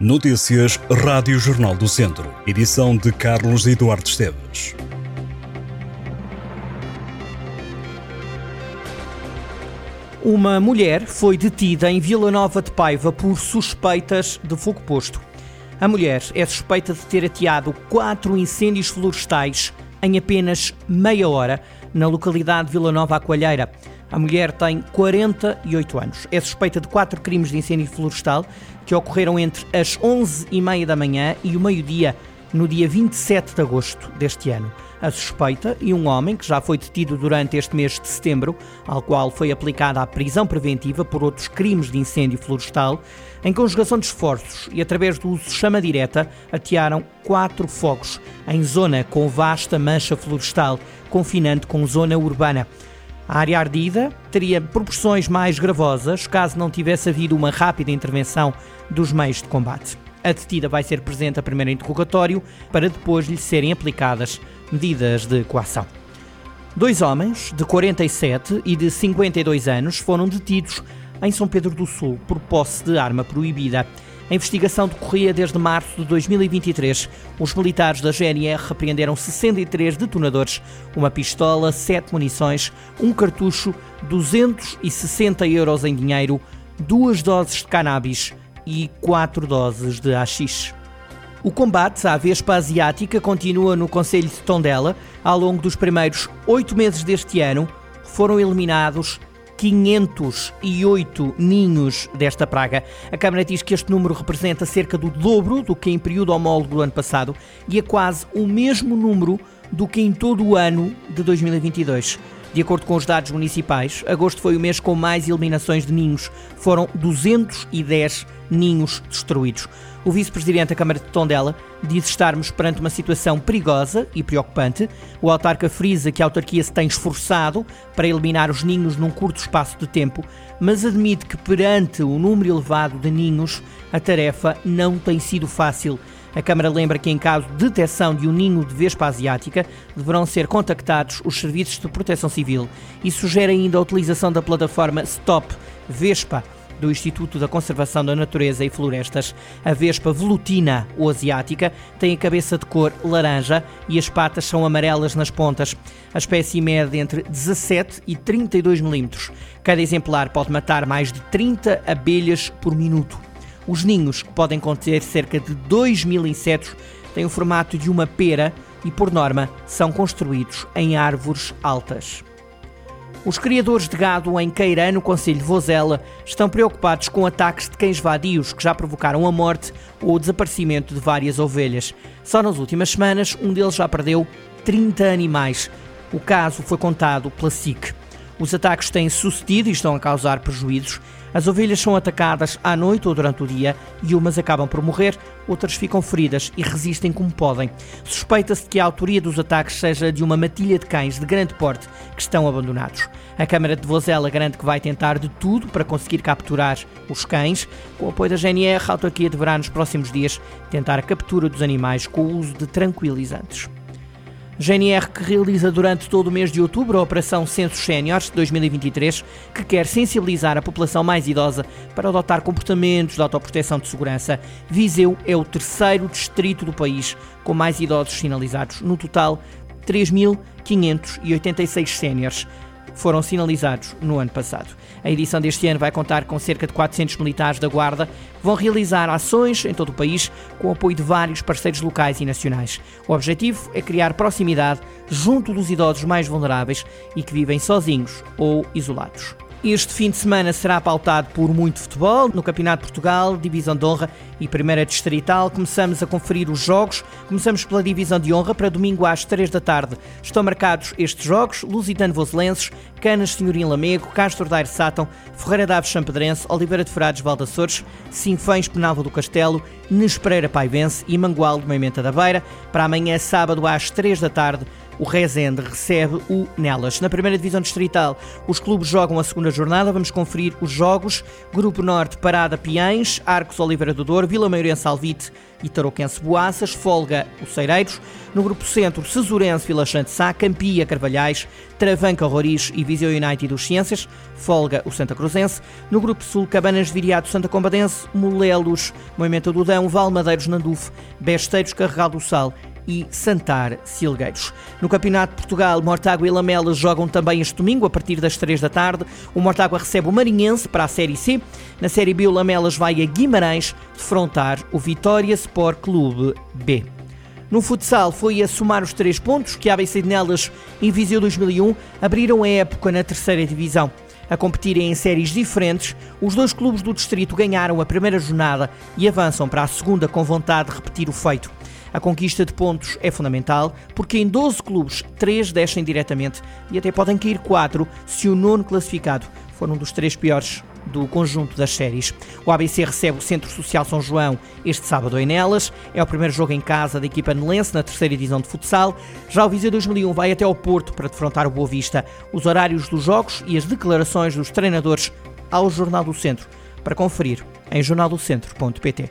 Notícias Rádio Jornal do Centro. Edição de Carlos Eduardo Esteves. Uma mulher foi detida em Vila Nova de Paiva por suspeitas de fogo posto. A mulher é suspeita de ter ateado quatro incêndios florestais em apenas meia hora na localidade de Vila Nova Coalheira. A mulher tem 48 anos. É suspeita de quatro crimes de incêndio florestal que ocorreram entre as 11h30 da manhã e o meio-dia no dia 27 de agosto deste ano. A suspeita e um homem que já foi detido durante este mês de setembro, ao qual foi aplicada a prisão preventiva por outros crimes de incêndio florestal, em conjugação de esforços e através do uso de chama direta, atearam quatro fogos em zona com vasta mancha florestal, confinante com zona urbana. A área ardida teria proporções mais gravosas caso não tivesse havido uma rápida intervenção dos meios de combate. A detida vai ser presente a primeiro interrogatório para depois lhe serem aplicadas medidas de coação. Dois homens, de 47 e de 52 anos, foram detidos em São Pedro do Sul por posse de arma proibida. A investigação decorria desde março de 2023. Os militares da GNR apreenderam 63 detonadores, uma pistola, 7 munições, um cartucho, 260 euros em dinheiro, duas doses de cannabis e quatro doses de haxixe. O combate à Vespa Asiática continua no Conselho de Tondela. Ao longo dos primeiros oito meses deste ano, foram eliminados 508 ninhos desta praga. A Câmara diz que este número representa cerca do dobro do que em período homólogo do ano passado e é quase o mesmo número do que em todo o ano de 2022. De acordo com os dados municipais, agosto foi o mês com mais eliminações de ninhos. Foram 210 ninhos destruídos. O vice-presidente da Câmara de Tondela diz estarmos perante uma situação perigosa e preocupante. O autarca frisa que a autarquia se tem esforçado para eliminar os ninhos num curto espaço de tempo, mas admite que perante o número elevado de ninhos, a tarefa não tem sido fácil. A Câmara lembra que, em caso de detecção de um ninho de vespa asiática, deverão ser contactados os serviços de proteção civil e sugere ainda a utilização da plataforma Stop Vespa do Instituto da Conservação da Natureza e Florestas. A vespa velutina ou asiática tem a cabeça de cor laranja e as patas são amarelas nas pontas. A espécie mede entre 17 e 32 milímetros. Cada exemplar pode matar mais de 30 abelhas por minuto. Os ninhos, que podem conter cerca de 2 mil insetos, têm o formato de uma pera e, por norma, são construídos em árvores altas. Os criadores de gado em Queirã, no Conselho de Vozela, estão preocupados com ataques de cães vadios que já provocaram a morte ou o desaparecimento de várias ovelhas. Só nas últimas semanas, um deles já perdeu 30 animais. O caso foi contado pela SIC. Os ataques têm sucedido e estão a causar prejuízos. As ovelhas são atacadas à noite ou durante o dia e umas acabam por morrer, outras ficam feridas e resistem como podem. Suspeita-se que a autoria dos ataques seja de uma matilha de cães de grande porte que estão abandonados. A Câmara de Vozela garante que vai tentar de tudo para conseguir capturar os cães. Com o apoio da GNR, a autarquia deverá nos próximos dias tentar a captura dos animais com o uso de tranquilizantes. GNR que realiza durante todo o mês de outubro a Operação Censos Séniores 2023, que quer sensibilizar a população mais idosa para adotar comportamentos de autoproteção de segurança. Viseu é o terceiro distrito do país com mais idosos sinalizados. No total, 3.586 séniores foram sinalizados no ano passado. A edição deste ano vai contar com cerca de 400 militares da Guarda que vão realizar ações em todo o país com o apoio de vários parceiros locais e nacionais. O objetivo é criar proximidade junto dos idosos mais vulneráveis e que vivem sozinhos ou isolados. Este fim de semana será pautado por muito futebol no Campeonato de Portugal, Divisão de Honra e Primeira Distrital. Começamos a conferir os jogos. Começamos pela Divisão de Honra para domingo às 3 da tarde. Estão marcados estes jogos: Lusitano Voselenses, Canas Senhorim Lamego, Castro Daire Sátão, Ferreira Daves Champedrense, Oliveira de Frades Valdaçores, Sinfães Penalva do Castelo, Nespereira Paivense e Mangual de Moimenta da Beira. Para amanhã, sábado às 3 da tarde, o Rezende recebe o Nelas. Na primeira divisão distrital, os clubes jogam a segunda jornada. Vamos conferir os jogos. Grupo Norte, Parada Piães, Arcos Oliveira do Douro, Vila Maiorense Alvite e Tarouquense Boaças, Folga os Ceireiros. No grupo Centro, Cesurense Vila Chante Sá, Campia Carvalhais, Travanca Roriz e Viseu United dos Ciências, Folga o Santa Cruzense. No grupo Sul, Cabanas Viriato Santa Combadense, Molelos, Moimenta do Dão, Valmadeiros Nandufo, Besteiros Carregal do Sal e Santar Silgueiros. No Campeonato de Portugal, Mortágua e Lamelas jogam também este domingo, a partir das 3 da tarde. O Mortágua recebe o Marinhense para a Série C. Na Série B, o Lamelas vai a Guimarães defrontar o Vitória Sport Clube B. No futsal foi a somar os três pontos que a ABC de Nelas em Viseu 2001 abriram a época na terceira divisão. A competirem em séries diferentes, os dois clubes do distrito ganharam a primeira jornada e avançam para a segunda com vontade de repetir o feito. A conquista de pontos é fundamental porque em 12 clubes, 3 descem diretamente e até podem cair 4 se o nono classificado for um dos três piores do conjunto das séries. O ABC recebe o Centro Social São João este sábado em Nelas. É o primeiro jogo em casa da equipa nelense na terceira edição de futsal. Já o Viseu 2001 vai até ao Porto para defrontar o Boa Vista. Os horários dos jogos e as declarações dos treinadores ao Jornal do Centro para conferir em jornaldocentro.pt.